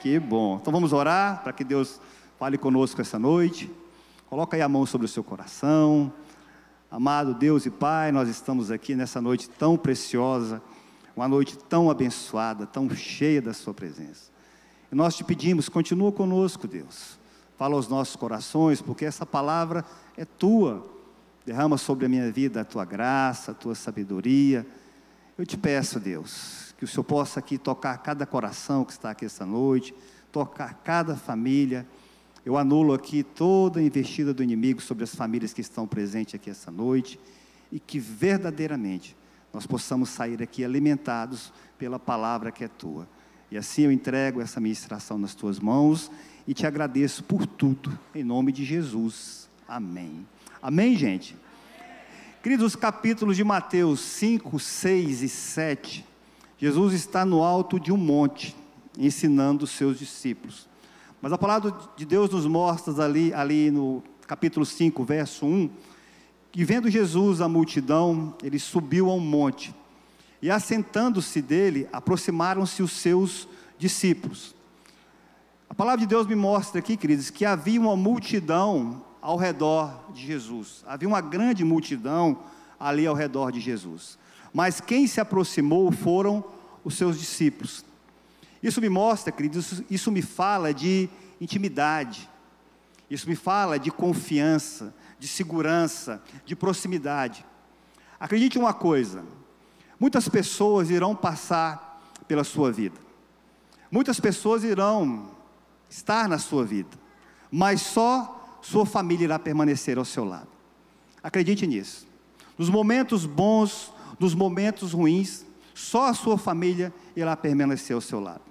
Que bom. Então vamos orar para que Deus fale conosco essa noite. Coloca aí a mão sobre o seu coração. Amado Deus e Pai, nós estamos aqui nessa noite tão preciosa, uma noite tão abençoada, tão cheia da Sua presença. E nós te pedimos, continua conosco, Deus. Fala aos nossos corações, porque essa palavra é tua. Derrama sobre a minha vida a tua graça, a tua sabedoria. Eu te peço, Deus, que o Senhor possa aqui tocar cada coração que está aqui essa noite, tocar cada família. Eu anulo aqui toda a investida do inimigo sobre as famílias que estão presentes aqui essa noite e que verdadeiramente nós possamos sair aqui alimentados pela palavra que é tua. E assim eu entrego essa ministração nas tuas mãos e te agradeço por tudo, em nome de Jesus. Amém. Amém, gente? Queridos, os capítulos de Mateus 5, 6 e 7, Jesus está no alto de um monte, ensinando os seus discípulos. Mas a palavra de Deus nos mostra ali, ali no capítulo 5, verso 1, que vendo Jesus a multidão, ele subiu a um monte, e assentando-se dele, aproximaram-se os seus discípulos. A palavra de Deus me mostra aqui, queridos, que havia uma multidão ao redor de Jesus. Havia uma grande multidão ali ao redor de Jesus. Mas quem se aproximou foram os seus discípulos. Isso me mostra, queridos, isso, isso me fala de intimidade. Isso me fala de confiança, de segurança, de proximidade. Acredite uma coisa: muitas pessoas irão passar pela sua vida, muitas pessoas irão estar na sua vida, mas só sua família irá permanecer ao seu lado. Acredite nisso. Nos momentos bons, nos momentos ruins, só a sua família irá permanecer ao seu lado.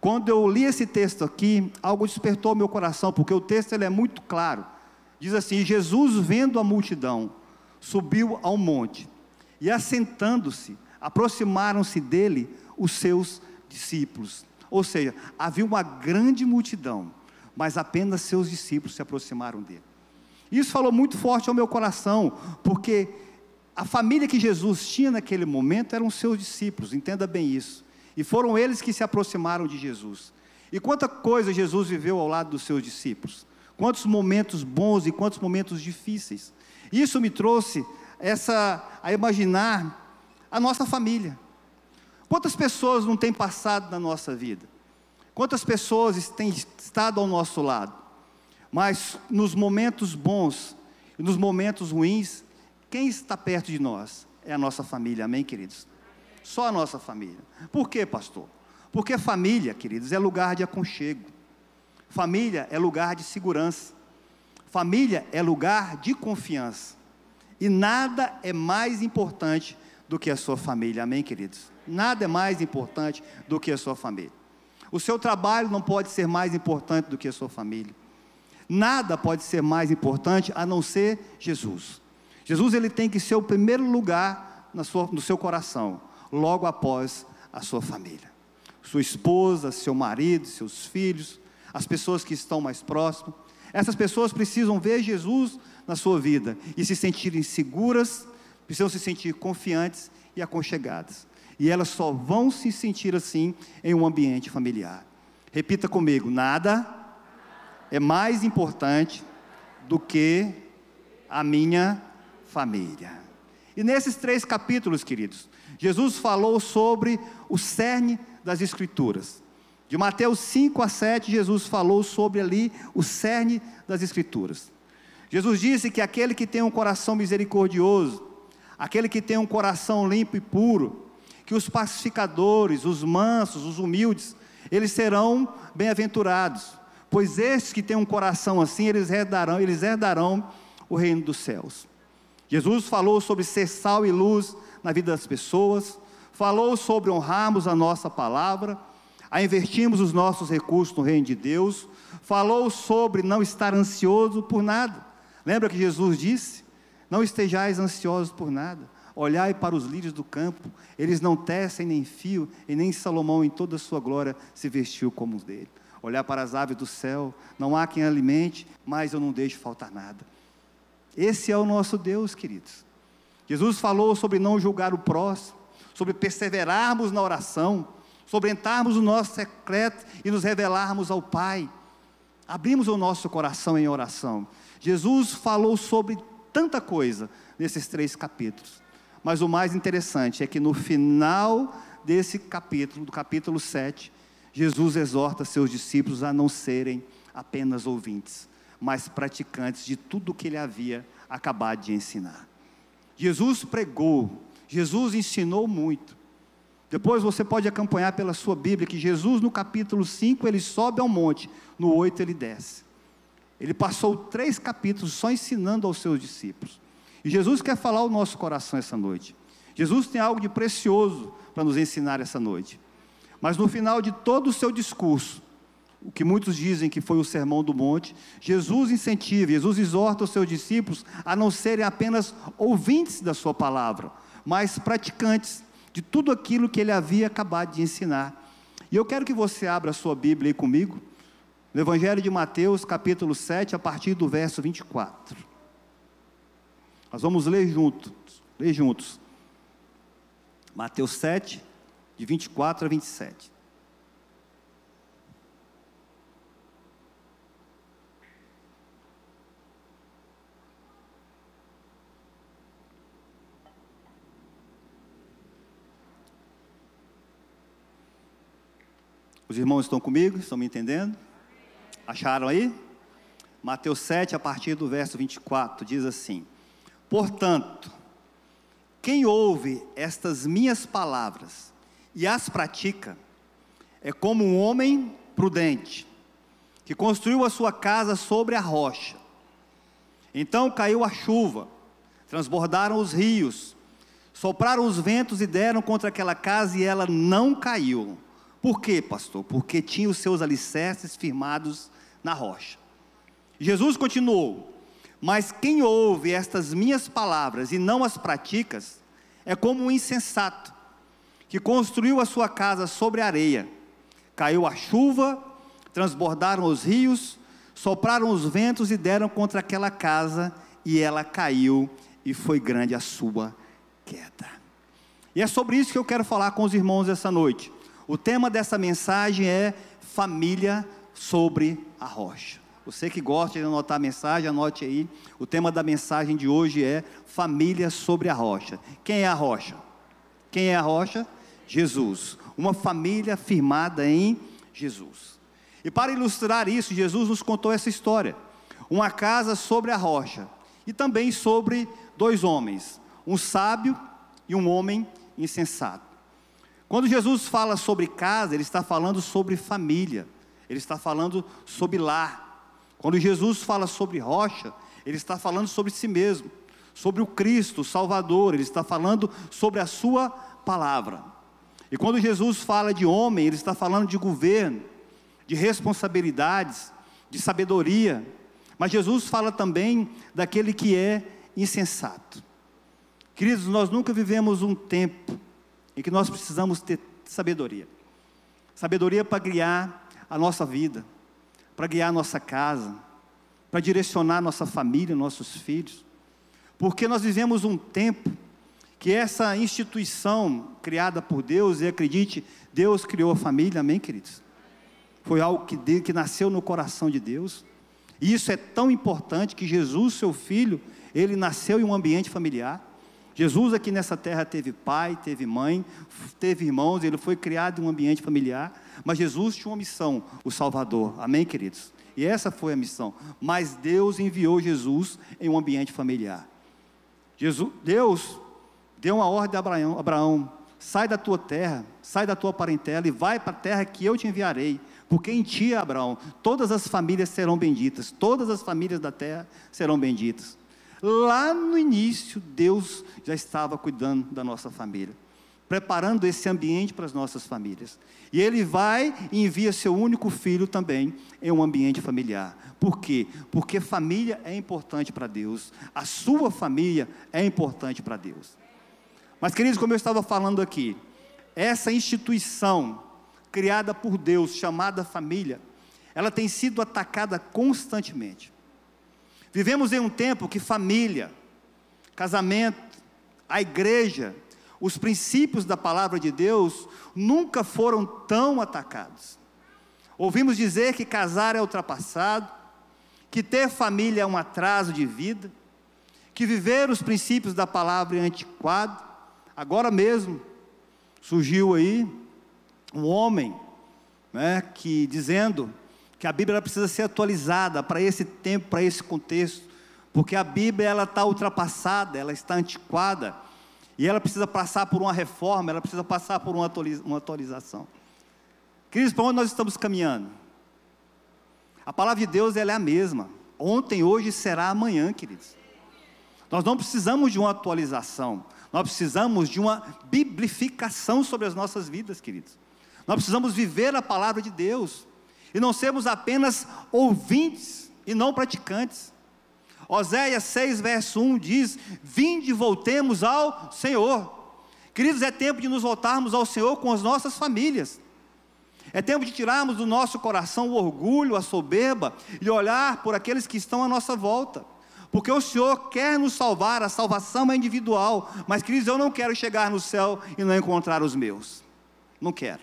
Quando eu li esse texto aqui, algo despertou meu coração, porque o texto ele é muito claro. Diz assim: Jesus, vendo a multidão, subiu ao monte, e assentando-se, aproximaram-se dele os seus discípulos. Ou seja, havia uma grande multidão mas apenas seus discípulos se aproximaram dele. Isso falou muito forte ao meu coração, porque a família que Jesus tinha naquele momento eram seus discípulos, entenda bem isso. E foram eles que se aproximaram de Jesus. E quanta coisa Jesus viveu ao lado dos seus discípulos. Quantos momentos bons e quantos momentos difíceis. Isso me trouxe essa a imaginar a nossa família. Quantas pessoas não têm passado na nossa vida? Quantas pessoas têm estado ao nosso lado? Mas nos momentos bons e nos momentos ruins, quem está perto de nós? É a nossa família, amém, queridos? Só a nossa família. Por quê, pastor? Porque família, queridos, é lugar de aconchego. Família é lugar de segurança. Família é lugar de confiança. E nada é mais importante do que a sua família, amém, queridos? Nada é mais importante do que a sua família. O seu trabalho não pode ser mais importante do que a sua família. Nada pode ser mais importante a não ser Jesus. Jesus ele tem que ser o primeiro lugar sua, no seu coração, logo após a sua família. Sua esposa, seu marido, seus filhos, as pessoas que estão mais próximas. Essas pessoas precisam ver Jesus na sua vida e se sentirem seguras, precisam se sentir confiantes e aconchegadas e elas só vão se sentir assim em um ambiente familiar. Repita comigo: nada é mais importante do que a minha família. E nesses três capítulos, queridos, Jesus falou sobre o cerne das Escrituras. De Mateus 5 a 7, Jesus falou sobre ali o cerne das Escrituras. Jesus disse que aquele que tem um coração misericordioso, aquele que tem um coração limpo e puro, que os pacificadores, os mansos, os humildes, eles serão bem-aventurados, pois estes que têm um coração assim, eles herdarão, eles herdarão o reino dos céus. Jesus falou sobre ser sal e luz na vida das pessoas, falou sobre honrarmos a nossa palavra, a investirmos os nossos recursos no reino de Deus, falou sobre não estar ansioso por nada. Lembra que Jesus disse? Não estejais ansiosos por nada. Olhai para os lírios do campo, eles não tecem nem fio, e nem Salomão em toda a sua glória se vestiu como os dele. Olhar para as aves do céu, não há quem alimente, mas eu não deixo faltar nada. Esse é o nosso Deus, queridos. Jesus falou sobre não julgar o próximo, sobre perseverarmos na oração, sobre entrarmos no nosso secreto e nos revelarmos ao Pai. Abrimos o nosso coração em oração. Jesus falou sobre tanta coisa nesses três capítulos. Mas o mais interessante é que no final desse capítulo, do capítulo 7, Jesus exorta seus discípulos a não serem apenas ouvintes, mas praticantes de tudo o que ele havia acabado de ensinar. Jesus pregou, Jesus ensinou muito. Depois você pode acompanhar pela sua Bíblia que Jesus, no capítulo 5, ele sobe ao monte, no 8 ele desce. Ele passou três capítulos só ensinando aos seus discípulos. E Jesus quer falar ao nosso coração essa noite. Jesus tem algo de precioso para nos ensinar essa noite. Mas no final de todo o seu discurso, o que muitos dizem que foi o sermão do monte, Jesus incentiva, Jesus exorta os seus discípulos a não serem apenas ouvintes da sua palavra, mas praticantes de tudo aquilo que ele havia acabado de ensinar. E eu quero que você abra a sua Bíblia aí comigo, no Evangelho de Mateus, capítulo 7, a partir do verso 24. Nós vamos ler juntos, ler juntos. Mateus 7, de 24 a 27. Os irmãos estão comigo? Estão me entendendo? Acharam aí? Mateus 7, a partir do verso 24, diz assim: Portanto, quem ouve estas minhas palavras e as pratica, é como um homem prudente, que construiu a sua casa sobre a rocha. Então caiu a chuva, transbordaram os rios, sopraram os ventos e deram contra aquela casa e ela não caiu por quê, pastor? Porque tinha os seus alicerces firmados na rocha. Jesus continuou: Mas quem ouve estas minhas palavras e não as pratica, é como um insensato, que construiu a sua casa sobre areia. Caiu a chuva, transbordaram os rios, sopraram os ventos e deram contra aquela casa, e ela caiu, e foi grande a sua queda. E é sobre isso que eu quero falar com os irmãos essa noite. O tema dessa mensagem é família sobre a rocha. Você que gosta de anotar a mensagem, anote aí. O tema da mensagem de hoje é família sobre a rocha. Quem é a rocha? Quem é a rocha? Jesus. Uma família firmada em Jesus. E para ilustrar isso, Jesus nos contou essa história. Uma casa sobre a rocha. E também sobre dois homens, um sábio e um homem insensato. Quando Jesus fala sobre casa, ele está falando sobre família, ele está falando sobre lar. Quando Jesus fala sobre rocha, ele está falando sobre si mesmo, sobre o Cristo, o Salvador, ele está falando sobre a sua palavra. E quando Jesus fala de homem, ele está falando de governo, de responsabilidades, de sabedoria. Mas Jesus fala também daquele que é insensato. Queridos, nós nunca vivemos um tempo em que nós precisamos ter sabedoria. Sabedoria para guiar a nossa vida, para guiar a nossa casa, para direcionar nossa família, nossos filhos. Porque nós vivemos um tempo que essa instituição criada por Deus, e acredite, Deus criou a família, amém, queridos? Foi algo que, que nasceu no coração de Deus. E isso é tão importante que Jesus, seu filho, ele nasceu em um ambiente familiar. Jesus aqui nessa terra teve pai, teve mãe, teve irmãos, ele foi criado em um ambiente familiar, mas Jesus tinha uma missão, o Salvador. Amém, queridos? E essa foi a missão. Mas Deus enviou Jesus em um ambiente familiar. Jesus, Deus deu uma ordem a Abraão, Abraão: sai da tua terra, sai da tua parentela e vai para a terra que eu te enviarei. Porque em ti, Abraão, todas as famílias serão benditas, todas as famílias da terra serão benditas. Lá no início, Deus já estava cuidando da nossa família, preparando esse ambiente para as nossas famílias. E Ele vai e envia seu único filho também em um ambiente familiar. Por quê? Porque família é importante para Deus, a sua família é importante para Deus. Mas, queridos, como eu estava falando aqui, essa instituição criada por Deus, chamada família, ela tem sido atacada constantemente. Vivemos em um tempo que família, casamento, a igreja, os princípios da palavra de Deus nunca foram tão atacados. Ouvimos dizer que casar é ultrapassado, que ter família é um atraso de vida, que viver os princípios da palavra é antiquado. Agora mesmo surgiu aí um homem, né, que dizendo que a Bíblia precisa ser atualizada para esse tempo, para esse contexto, porque a Bíblia ela está ultrapassada, ela está antiquada e ela precisa passar por uma reforma, ela precisa passar por uma atualização. Queridos, para onde nós estamos caminhando? A palavra de Deus ela é a mesma. Ontem, hoje será amanhã, queridos. Nós não precisamos de uma atualização. Nós precisamos de uma biblificação sobre as nossas vidas, queridos. Nós precisamos viver a palavra de Deus e não sermos apenas ouvintes e não praticantes. Oséias 6, verso 1 diz: Vinde e voltemos ao Senhor. Queridos, é tempo de nos voltarmos ao Senhor com as nossas famílias. É tempo de tirarmos do nosso coração o orgulho, a soberba e olhar por aqueles que estão à nossa volta. Porque o Senhor quer nos salvar, a salvação é individual. Mas, queridos, eu não quero chegar no céu e não encontrar os meus. Não quero.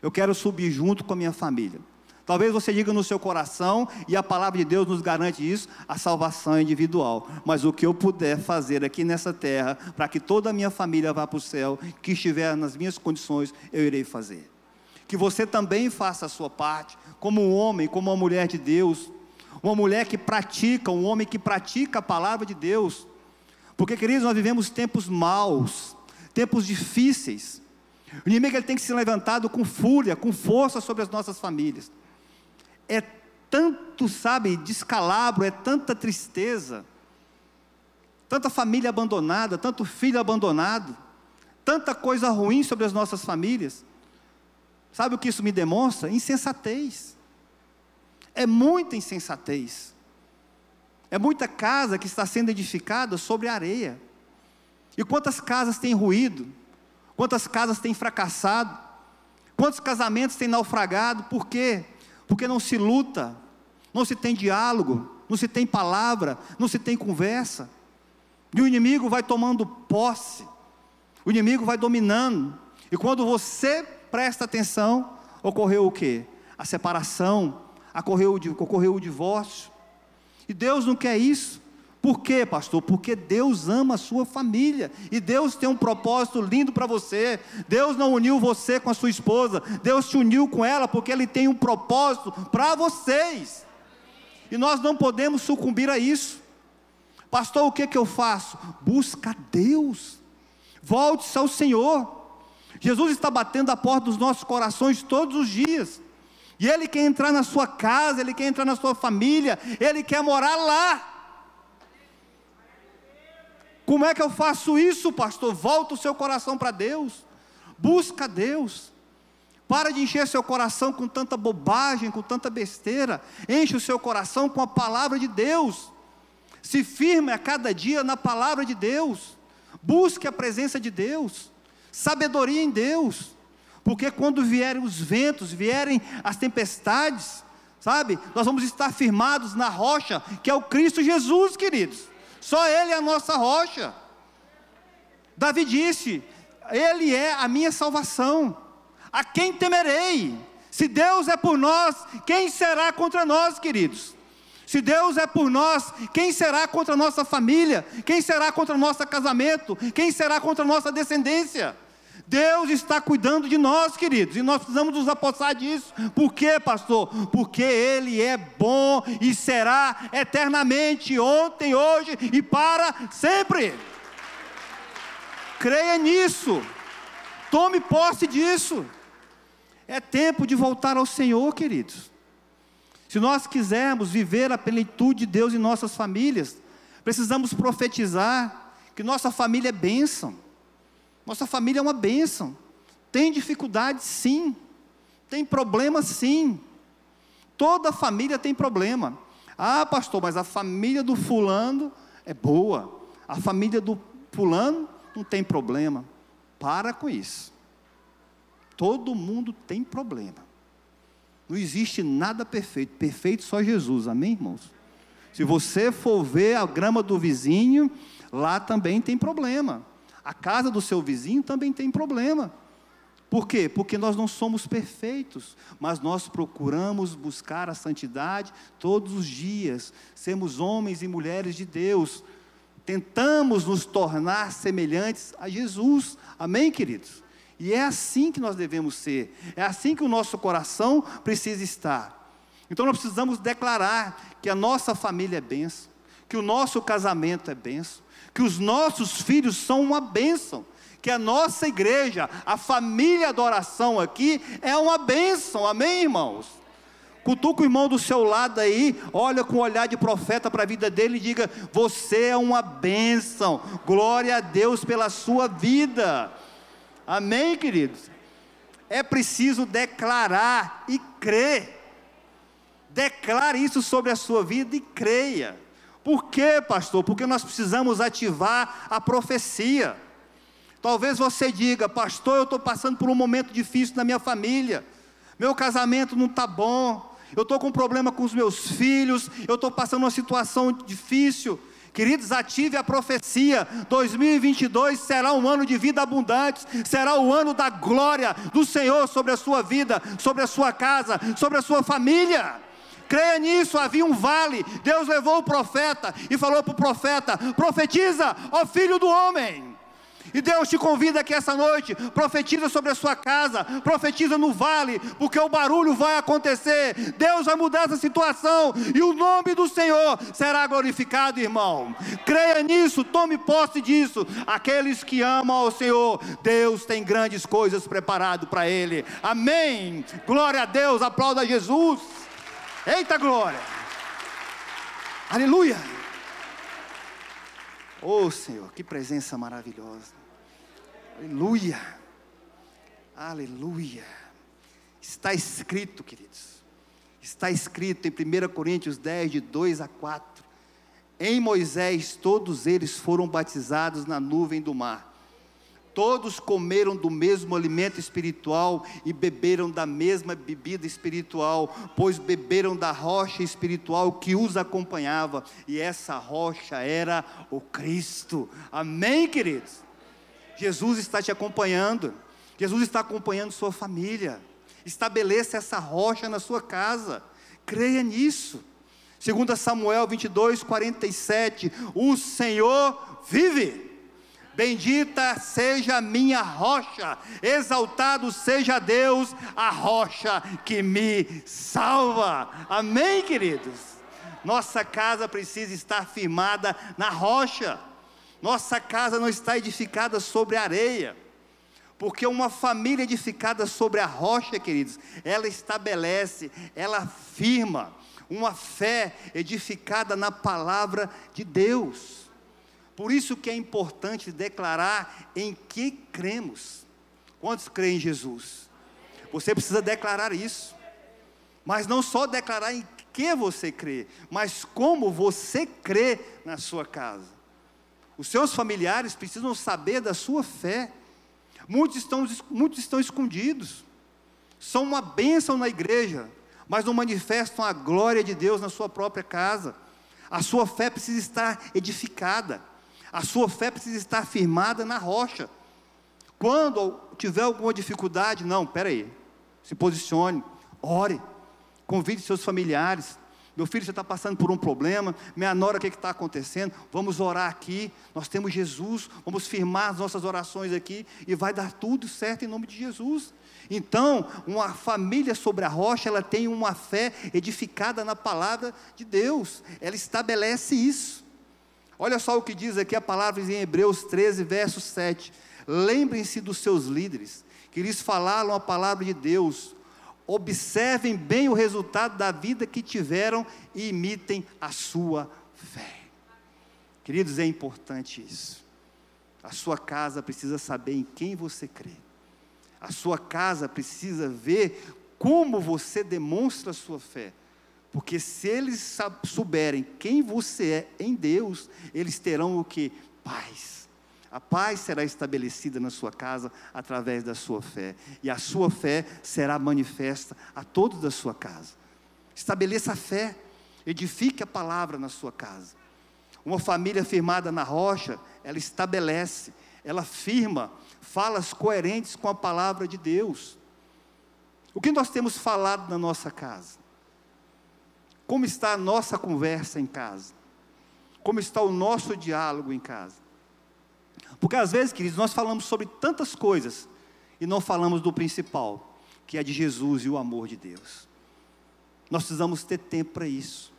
Eu quero subir junto com a minha família. Talvez você diga no seu coração, e a palavra de Deus nos garante isso, a salvação individual. Mas o que eu puder fazer aqui nessa terra, para que toda a minha família vá para o céu, que estiver nas minhas condições, eu irei fazer. Que você também faça a sua parte, como um homem, como uma mulher de Deus, uma mulher que pratica, um homem que pratica a palavra de Deus, porque queridos, nós vivemos tempos maus, tempos difíceis, o inimigo ele tem que ser levantado com fúria, com força sobre as nossas famílias, é tanto, sabe, descalabro, é tanta tristeza, tanta família abandonada, tanto filho abandonado, tanta coisa ruim sobre as nossas famílias, Sabe o que isso me demonstra? Insensatez. É muita insensatez. É muita casa que está sendo edificada sobre areia. E quantas casas têm ruído? Quantas casas têm fracassado? Quantos casamentos têm naufragado? Por quê? Porque não se luta, não se tem diálogo, não se tem palavra, não se tem conversa. E o inimigo vai tomando posse, o inimigo vai dominando. E quando você presta atenção, ocorreu o quê? A separação, ocorreu, ocorreu o divórcio. E Deus não quer isso. Por quê, pastor? Porque Deus ama a sua família e Deus tem um propósito lindo para você. Deus não uniu você com a sua esposa, Deus te uniu com ela porque Ele tem um propósito para vocês. E nós não podemos sucumbir a isso. Pastor, o que, que eu faço? Busca Deus, volte-se ao Senhor. Jesus está batendo a porta dos nossos corações todos os dias. E Ele quer entrar na sua casa, Ele quer entrar na sua família, Ele quer morar lá. Como é que eu faço isso, pastor? Volta o seu coração para Deus, busca Deus. Para de encher seu coração com tanta bobagem, com tanta besteira. Enche o seu coração com a palavra de Deus. Se firme a cada dia na palavra de Deus. Busque a presença de Deus sabedoria em Deus, porque quando vierem os ventos, vierem as tempestades, sabe, nós vamos estar firmados na rocha, que é o Cristo Jesus, queridos, só Ele é a nossa rocha. Davi disse: Ele é a minha salvação, a quem temerei? Se Deus é por nós, quem será contra nós, queridos? Se Deus é por nós, quem será contra a nossa família? Quem será contra o nosso casamento? Quem será contra a nossa descendência? Deus está cuidando de nós, queridos, e nós precisamos nos apossar disso. Por quê, pastor? Porque Ele é bom e será eternamente, ontem, hoje e para sempre. Creia nisso, tome posse disso. É tempo de voltar ao Senhor, queridos. Se nós quisermos viver a plenitude de Deus em nossas famílias, precisamos profetizar que nossa família é bênção nossa família é uma bênção. Tem dificuldade, sim. Tem problema, sim. Toda família tem problema. Ah, pastor, mas a família do fulano é boa. A família do fulano não tem problema. Para com isso. Todo mundo tem problema. Não existe nada perfeito. Perfeito só Jesus. Amém, irmãos? Se você for ver a grama do vizinho, lá também tem problema. A casa do seu vizinho também tem problema. Por quê? Porque nós não somos perfeitos, mas nós procuramos buscar a santidade todos os dias, sermos homens e mulheres de Deus, tentamos nos tornar semelhantes a Jesus, amém, queridos? E é assim que nós devemos ser, é assim que o nosso coração precisa estar. Então nós precisamos declarar que a nossa família é benção, que o nosso casamento é benção, que os nossos filhos são uma bênção que a nossa igreja, a família de oração aqui, é uma bênção, amém, irmãos? Cutuca o irmão do seu lado aí, olha com um olhar de profeta para a vida dele e diga: Você é uma bênção, glória a Deus pela sua vida, amém, queridos? É preciso declarar e crer, declare isso sobre a sua vida e creia. Por quê, pastor? Porque nós precisamos ativar a profecia. Talvez você diga, pastor, eu estou passando por um momento difícil na minha família, meu casamento não está bom, eu estou com problema com os meus filhos, eu estou passando uma situação difícil. Queridos, ative a profecia. 2022 será um ano de vida abundante, será o ano da glória do Senhor sobre a sua vida, sobre a sua casa, sobre a sua família. Creia nisso, havia um vale. Deus levou o profeta e falou para o profeta: profetiza, ó filho do homem. E Deus te convida aqui essa noite, profetiza sobre a sua casa, profetiza no vale, porque o barulho vai acontecer. Deus vai mudar essa situação e o nome do Senhor será glorificado, irmão. Creia nisso, tome posse disso. Aqueles que amam ao Senhor, Deus tem grandes coisas preparado para ele. Amém. Glória a Deus, aplauda Jesus. Eita glória. Aleluia. Oh Senhor, que presença maravilhosa. Aleluia. Aleluia. Está escrito, queridos. Está escrito em 1 Coríntios 10, de 2 a 4. Em Moisés, todos eles foram batizados na nuvem do mar. Todos comeram do mesmo alimento espiritual e beberam da mesma bebida espiritual, pois beberam da rocha espiritual que os acompanhava, e essa rocha era o Cristo. Amém, queridos? Jesus está te acompanhando, Jesus está acompanhando sua família. Estabeleça essa rocha na sua casa, creia nisso. Segundo Samuel 22, 47, o Senhor vive. Bendita seja minha rocha, exaltado seja Deus, a rocha que me salva. Amém, queridos? Nossa casa precisa estar firmada na rocha. Nossa casa não está edificada sobre areia, porque uma família edificada sobre a rocha, queridos, ela estabelece, ela firma uma fé edificada na palavra de Deus. Por isso que é importante declarar em que cremos. Quantos creem em Jesus? Você precisa declarar isso. Mas não só declarar em que você crê, mas como você crê na sua casa. Os seus familiares precisam saber da sua fé. Muitos estão, muitos estão escondidos. São uma bênção na igreja, mas não manifestam a glória de Deus na sua própria casa. A sua fé precisa estar edificada. A sua fé precisa estar firmada na rocha. Quando tiver alguma dificuldade, não, aí, se posicione, ore, convide seus familiares, meu filho, você está passando por um problema. Minha nora, o que está acontecendo? Vamos orar aqui. Nós temos Jesus. Vamos firmar as nossas orações aqui. E vai dar tudo certo em nome de Jesus. Então, uma família sobre a rocha, ela tem uma fé edificada na palavra de Deus. Ela estabelece isso. Olha só o que diz aqui a palavra em Hebreus 13, verso 7. Lembrem-se dos seus líderes, que lhes falaram a palavra de Deus observem bem o resultado da vida que tiveram e imitem a sua fé. Queridos, é importante isso. A sua casa precisa saber em quem você crê. A sua casa precisa ver como você demonstra a sua fé. Porque se eles souberem quem você é em Deus, eles terão o que? Paz a paz será estabelecida na sua casa através da sua fé, e a sua fé será manifesta a todos da sua casa. Estabeleça a fé, edifique a palavra na sua casa. Uma família firmada na rocha, ela estabelece, ela firma falas coerentes com a palavra de Deus. O que nós temos falado na nossa casa? Como está a nossa conversa em casa? Como está o nosso diálogo em casa? Porque às vezes, queridos, nós falamos sobre tantas coisas e não falamos do principal, que é de Jesus e o amor de Deus. Nós precisamos ter tempo para isso.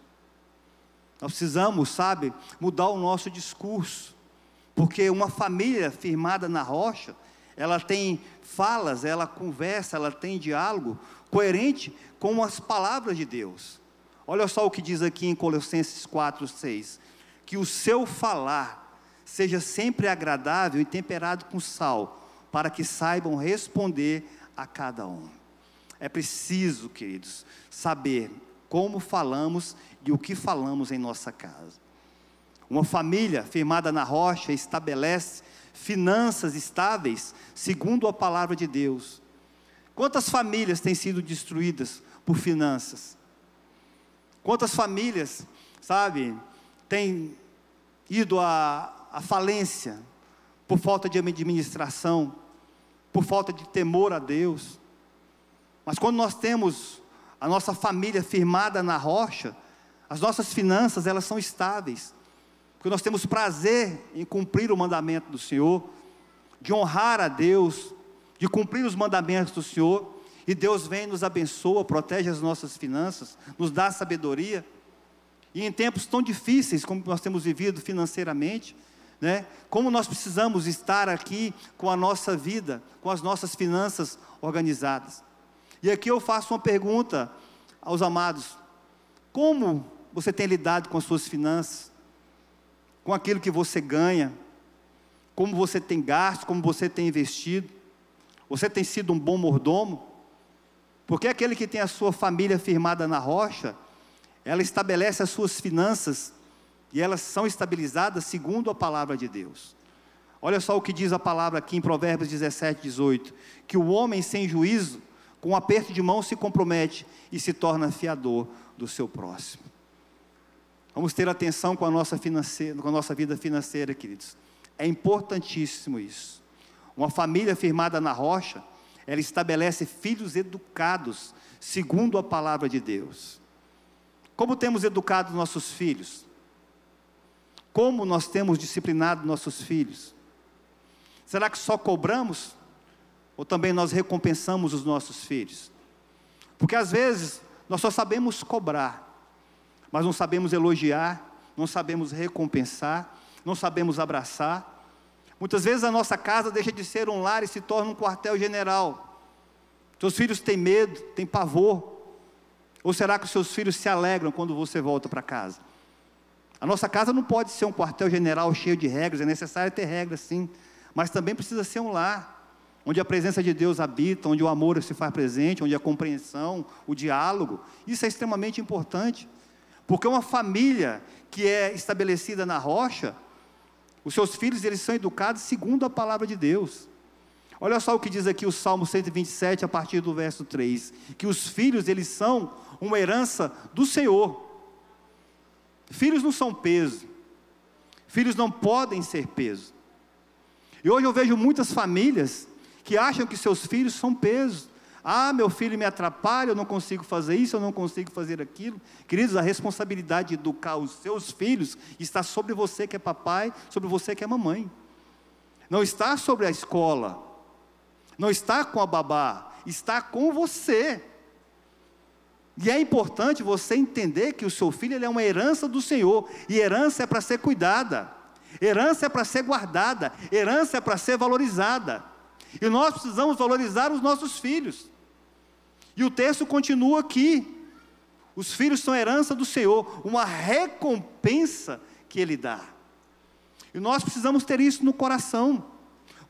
Nós precisamos, sabe, mudar o nosso discurso. Porque uma família firmada na rocha, ela tem falas, ela conversa, ela tem diálogo coerente com as palavras de Deus. Olha só o que diz aqui em Colossenses 4, 6. Que o seu falar seja sempre agradável e temperado com sal, para que saibam responder a cada um. É preciso, queridos, saber como falamos e o que falamos em nossa casa. Uma família firmada na rocha estabelece finanças estáveis, segundo a palavra de Deus. Quantas famílias têm sido destruídas por finanças? Quantas famílias, sabe, têm ido à, à falência por falta de administração, por falta de temor a Deus? Mas quando nós temos a nossa família firmada na rocha, as nossas finanças, elas são estáveis porque nós temos prazer em cumprir o mandamento do Senhor, de honrar a Deus, de cumprir os mandamentos do Senhor, e Deus vem, nos abençoa, protege as nossas finanças, nos dá sabedoria. E em tempos tão difíceis como nós temos vivido financeiramente, né, como nós precisamos estar aqui com a nossa vida, com as nossas finanças organizadas. E aqui eu faço uma pergunta aos amados: como você tem lidado com as suas finanças? com aquilo que você ganha, como você tem gasto, como você tem investido. Você tem sido um bom mordomo? Porque aquele que tem a sua família firmada na rocha, ela estabelece as suas finanças e elas são estabilizadas segundo a palavra de Deus. Olha só o que diz a palavra aqui em Provérbios 17, 18: que o homem sem juízo, com um aperto de mão, se compromete e se torna fiador do seu próximo. Vamos ter atenção com a nossa, com a nossa vida financeira, queridos. É importantíssimo isso. Uma família firmada na rocha, ela estabelece filhos educados, segundo a palavra de Deus. Como temos educado nossos filhos? Como nós temos disciplinado nossos filhos? Será que só cobramos? Ou também nós recompensamos os nossos filhos? Porque às vezes nós só sabemos cobrar, mas não sabemos elogiar, não sabemos recompensar, não sabemos abraçar. Muitas vezes a nossa casa deixa de ser um lar e se torna um quartel-general. Seus filhos têm medo, têm pavor. Ou será que os seus filhos se alegram quando você volta para casa? A nossa casa não pode ser um quartel-general cheio de regras, é necessário ter regras sim, mas também precisa ser um lar, onde a presença de Deus habita, onde o amor se faz presente, onde a compreensão, o diálogo, isso é extremamente importante. Porque uma família que é estabelecida na rocha, os seus filhos eles são educados segundo a palavra de Deus. Olha só o que diz aqui o Salmo 127 a partir do verso 3, que os filhos eles são uma herança do Senhor. Filhos não são peso. Filhos não podem ser peso. E hoje eu vejo muitas famílias que acham que seus filhos são peso. Ah, meu filho me atrapalha, eu não consigo fazer isso, eu não consigo fazer aquilo. Queridos, a responsabilidade de educar os seus filhos está sobre você que é papai, sobre você que é mamãe. Não está sobre a escola, não está com a babá, está com você. E é importante você entender que o seu filho é uma herança do Senhor, e herança é para ser cuidada, herança é para ser guardada, herança é para ser valorizada. E nós precisamos valorizar os nossos filhos. E o texto continua aqui. Os filhos são herança do Senhor, uma recompensa que Ele dá. E nós precisamos ter isso no coração,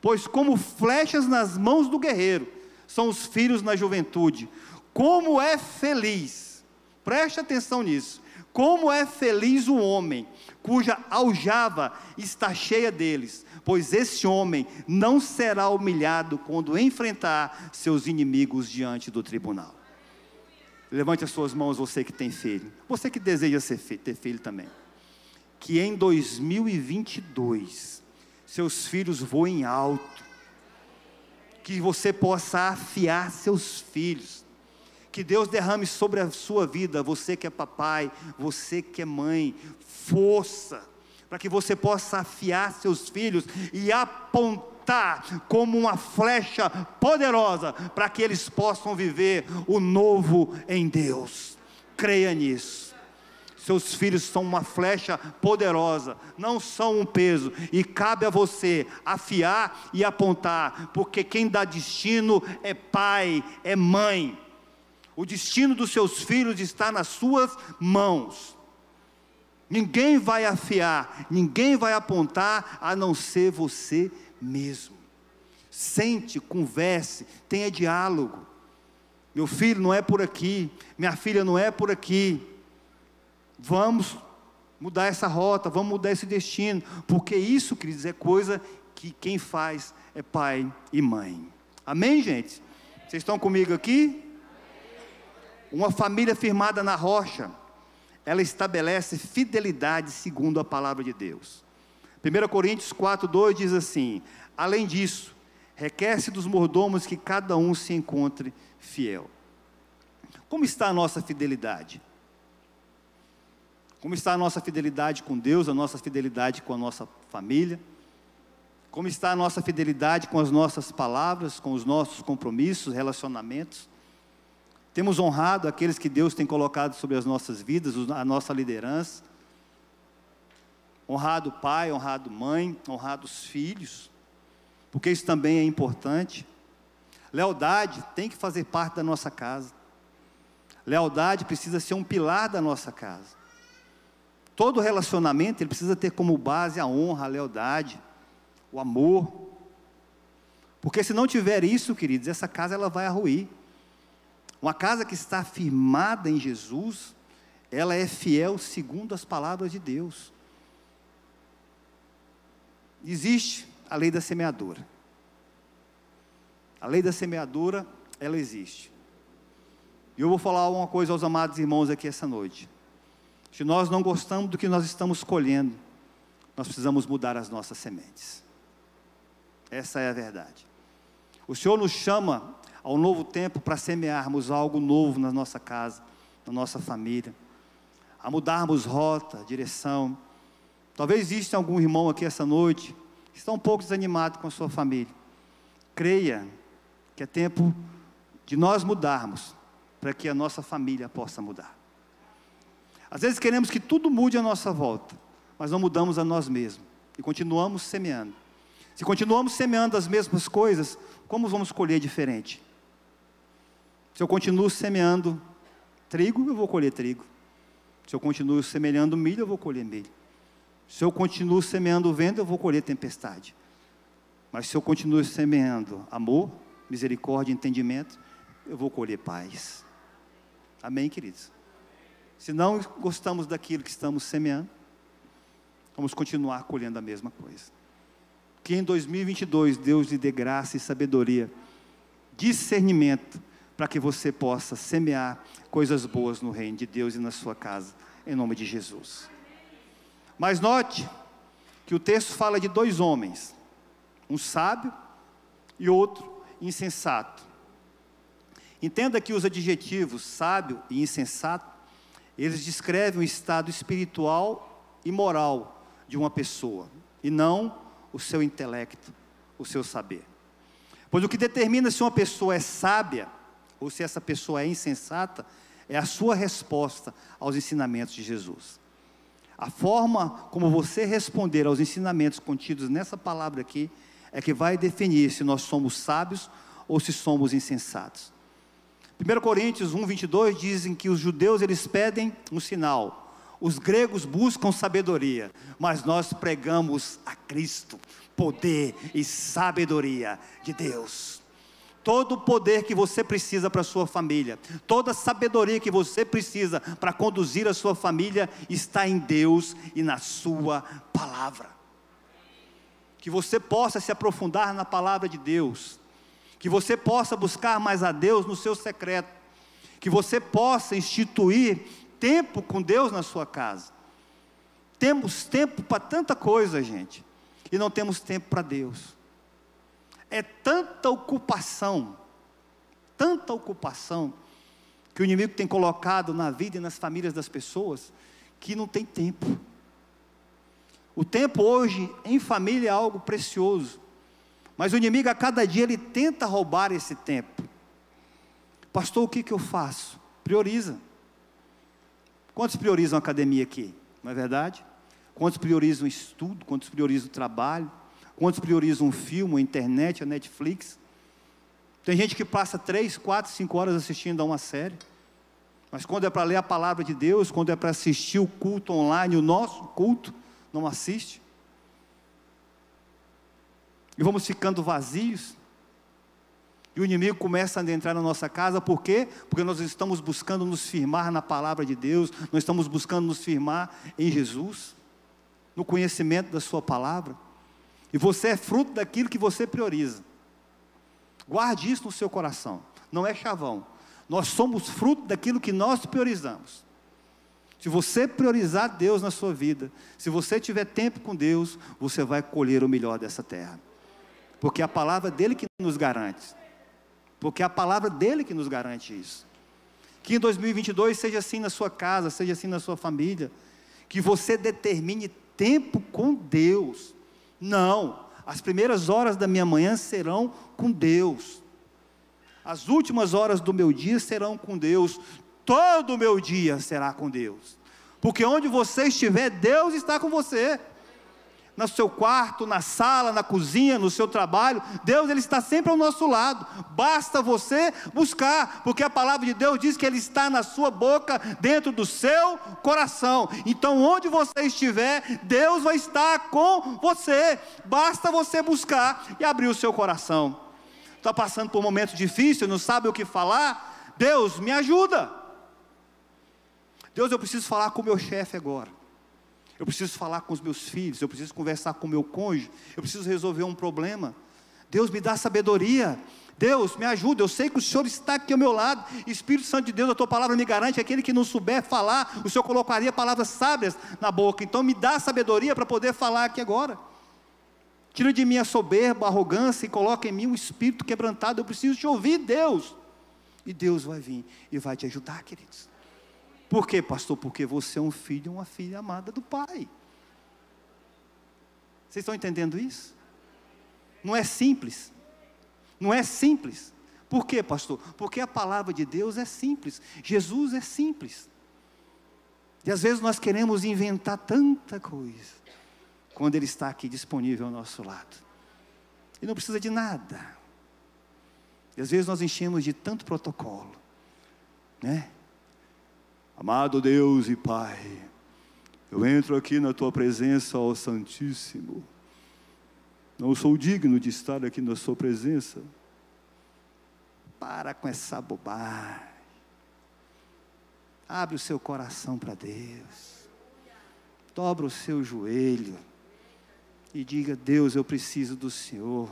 pois, como flechas nas mãos do guerreiro, são os filhos na juventude. Como é feliz, preste atenção nisso, como é feliz o homem cuja aljava está cheia deles, pois esse homem não será humilhado quando enfrentar seus inimigos diante do tribunal. Levante as suas mãos, você que tem filho, você que deseja ter filho também. Que em 2022 seus filhos voem alto, que você possa afiar seus filhos, que Deus derrame sobre a sua vida, você que é papai, você que é mãe, força, para que você possa afiar seus filhos e apontar como uma flecha poderosa, para que eles possam viver o novo em Deus. Creia nisso. Seus filhos são uma flecha poderosa, não são um peso, e cabe a você afiar e apontar, porque quem dá destino é pai, é mãe. O destino dos seus filhos está nas suas mãos. Ninguém vai afiar, ninguém vai apontar a não ser você mesmo. Sente, converse, tenha diálogo. Meu filho não é por aqui, minha filha não é por aqui. Vamos mudar essa rota, vamos mudar esse destino, porque isso, queridos, é coisa que quem faz é pai e mãe. Amém, gente? Vocês estão comigo aqui? Uma família firmada na rocha, ela estabelece fidelidade segundo a palavra de Deus. 1 Coríntios 4, 2 diz assim: Além disso, requer-se dos mordomos que cada um se encontre fiel. Como está a nossa fidelidade? Como está a nossa fidelidade com Deus, a nossa fidelidade com a nossa família? Como está a nossa fidelidade com as nossas palavras, com os nossos compromissos, relacionamentos? Temos honrado aqueles que Deus tem colocado sobre as nossas vidas, a nossa liderança? Honrado pai, honrado mãe, honrados filhos, porque isso também é importante. Lealdade tem que fazer parte da nossa casa. Lealdade precisa ser um pilar da nossa casa. Todo relacionamento ele precisa ter como base a honra, a lealdade, o amor. Porque se não tiver isso, queridos, essa casa ela vai ruir. Uma casa que está firmada em Jesus, ela é fiel segundo as palavras de Deus. Existe a lei da semeadura. A lei da semeadura, ela existe. E eu vou falar uma coisa aos amados irmãos aqui essa noite. Se nós não gostamos do que nós estamos colhendo, nós precisamos mudar as nossas sementes. Essa é a verdade. O Senhor nos chama ao novo tempo para semearmos algo novo na nossa casa, na nossa família, a mudarmos rota, direção. Talvez exista algum irmão aqui essa noite que está um pouco desanimado com a sua família. Creia que é tempo de nós mudarmos para que a nossa família possa mudar. Às vezes queremos que tudo mude à nossa volta, mas não mudamos a nós mesmos e continuamos semeando. Se continuamos semeando as mesmas coisas, como vamos colher diferente? Se eu continuo semeando trigo, eu vou colher trigo. Se eu continuo semeando milho, eu vou colher milho. Se eu continuo semeando vento, eu vou colher tempestade. Mas se eu continuo semeando amor, misericórdia, entendimento, eu vou colher paz. Amém, queridos? Se não gostamos daquilo que estamos semeando, vamos continuar colhendo a mesma coisa. Que em 2022 Deus lhe dê graça e sabedoria, discernimento, para que você possa semear coisas boas no reino de Deus e na sua casa, em nome de Jesus. Mas note que o texto fala de dois homens, um sábio e outro insensato. Entenda que os adjetivos sábio e insensato eles descrevem o estado espiritual e moral de uma pessoa, e não o seu intelecto, o seu saber. Pois o que determina se uma pessoa é sábia ou se essa pessoa é insensata é a sua resposta aos ensinamentos de Jesus. A forma como você responder aos ensinamentos contidos nessa palavra aqui é que vai definir se nós somos sábios ou se somos insensatos. 1 Coríntios 1, 22 dizem que os judeus eles pedem um sinal, os gregos buscam sabedoria, mas nós pregamos a Cristo, poder e sabedoria de Deus. Todo o poder que você precisa para a sua família, toda a sabedoria que você precisa para conduzir a sua família está em Deus e na Sua palavra. Que você possa se aprofundar na palavra de Deus que você possa buscar mais a Deus no seu secreto, que você possa instituir tempo com Deus na sua casa. Temos tempo para tanta coisa, gente. e não temos tempo para Deus. É tanta ocupação, tanta ocupação, que o inimigo tem colocado na vida e nas famílias das pessoas, que não tem tempo. O tempo hoje em família é algo precioso, mas o inimigo a cada dia ele tenta roubar esse tempo. Pastor, o que, que eu faço? Prioriza. Quantos priorizam a academia aqui? Não é verdade? Quantos priorizam o estudo? Quantos priorizam o trabalho? Quantos priorizam um filme, a internet, a Netflix? Tem gente que passa três, quatro, cinco horas assistindo a uma série. Mas quando é para ler a palavra de Deus, quando é para assistir o culto online, o nosso culto, não assiste. E vamos ficando vazios. E o inimigo começa a entrar na nossa casa, por quê? Porque nós estamos buscando nos firmar na palavra de Deus, nós estamos buscando nos firmar em Jesus, no conhecimento da Sua palavra. E você é fruto daquilo que você prioriza. Guarde isso no seu coração, não é chavão. Nós somos fruto daquilo que nós priorizamos. Se você priorizar Deus na sua vida, se você tiver tempo com Deus, você vai colher o melhor dessa terra. Porque é a palavra dele que nos garante. Porque é a palavra dele que nos garante isso. Que em 2022 seja assim na sua casa, seja assim na sua família. Que você determine tempo com Deus. Não, as primeiras horas da minha manhã serão com Deus. As últimas horas do meu dia serão com Deus. Todo o meu dia será com Deus. Porque onde você estiver, Deus está com você no seu quarto, na sala, na cozinha, no seu trabalho. Deus ele está sempre ao nosso lado. Basta você buscar, porque a palavra de Deus diz que ele está na sua boca, dentro do seu coração. Então, onde você estiver, Deus vai estar com você. Basta você buscar e abrir o seu coração. Está passando por um momento difícil, não sabe o que falar? Deus, me ajuda. Deus, eu preciso falar com o meu chefe agora eu preciso falar com os meus filhos, eu preciso conversar com o meu cônjuge, eu preciso resolver um problema. Deus me dá sabedoria. Deus, me ajuda. Eu sei que o Senhor está aqui ao meu lado. Espírito Santo de Deus, a tua palavra me garante. Aquele que não souber falar, o Senhor colocaria palavras sábias na boca. Então, me dá sabedoria para poder falar aqui agora. Tira de mim a soberba, a arrogância e coloca em mim um espírito quebrantado. Eu preciso te ouvir, Deus. E Deus vai vir e vai te ajudar, queridos. Por quê, pastor? Porque você é um filho e uma filha amada do Pai. Vocês estão entendendo isso? Não é simples. Não é simples. Por quê, pastor? Porque a palavra de Deus é simples. Jesus é simples. E às vezes nós queremos inventar tanta coisa, quando Ele está aqui disponível ao nosso lado. E não precisa de nada. E às vezes nós enchemos de tanto protocolo, né? Amado Deus e Pai, eu entro aqui na tua presença, ó Santíssimo. Não sou digno de estar aqui na sua presença. Para com essa bobagem. Abre o seu coração para Deus. Dobra o seu joelho e diga: Deus, eu preciso do Senhor.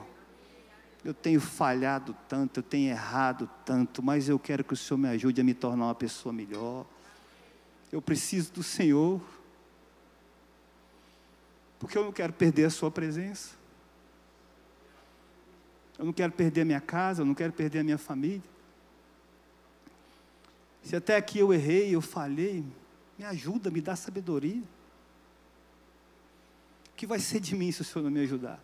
Eu tenho falhado tanto, eu tenho errado tanto, mas eu quero que o Senhor me ajude a me tornar uma pessoa melhor. Eu preciso do Senhor, porque eu não quero perder a Sua presença. Eu não quero perder a minha casa, eu não quero perder a minha família. Se até aqui eu errei, eu falhei, me ajuda, me dá sabedoria. O que vai ser de mim se o Senhor não me ajudar?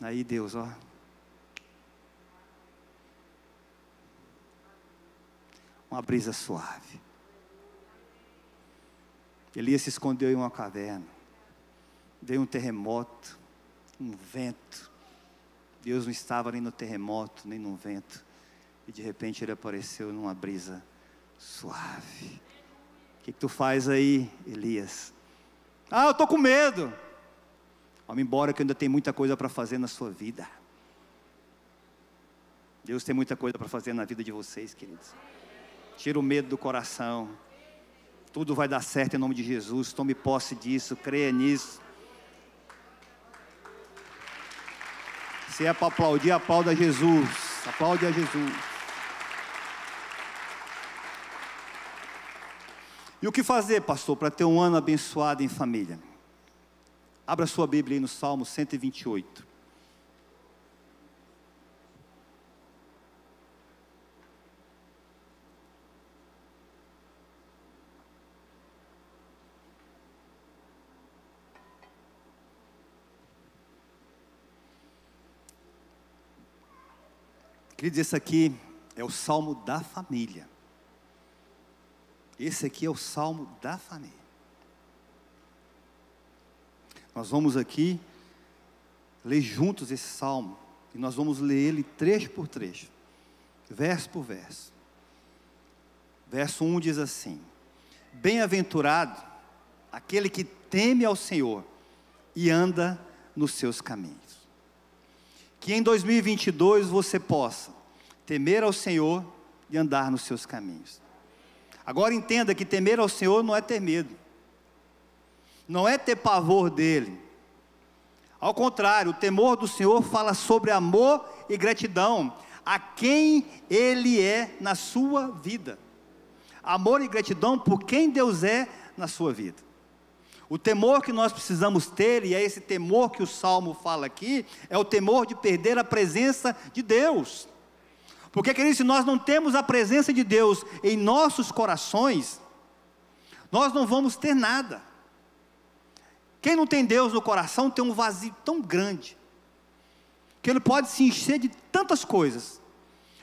Aí Deus, ó, uma brisa suave. Elias se escondeu em uma caverna. Veio um terremoto, um vento. Deus não estava nem no terremoto, nem no vento. E de repente ele apareceu numa brisa suave. O que, que tu faz aí, Elias? Ah, eu estou com medo. Vamos embora que ainda tem muita coisa para fazer na sua vida. Deus tem muita coisa para fazer na vida de vocês, queridos. Tira o medo do coração. Tudo vai dar certo em nome de Jesus. Tome posse disso, creia nisso. Se é para aplaudir, aplauda Jesus. Aplaude a Jesus. E o que fazer, pastor, para ter um ano abençoado em família? Abra sua Bíblia aí no Salmo 128. Queridos, esse aqui é o salmo da família. Esse aqui é o salmo da família. Nós vamos aqui ler juntos esse salmo e nós vamos ler ele trecho por trecho, verso por verso. Verso 1 diz assim: Bem-aventurado aquele que teme ao Senhor e anda nos seus caminhos que em 2022 você possa temer ao Senhor e andar nos seus caminhos. Agora entenda que temer ao Senhor não é ter medo, não é ter pavor dele. Ao contrário, o temor do Senhor fala sobre amor e gratidão a quem Ele é na sua vida. Amor e gratidão por quem Deus é na sua vida. O temor que nós precisamos ter, e é esse temor que o salmo fala aqui, é o temor de perder a presença de Deus. Porque, queridos, se nós não temos a presença de Deus em nossos corações, nós não vamos ter nada. Quem não tem Deus no coração tem um vazio tão grande, que ele pode se encher de tantas coisas,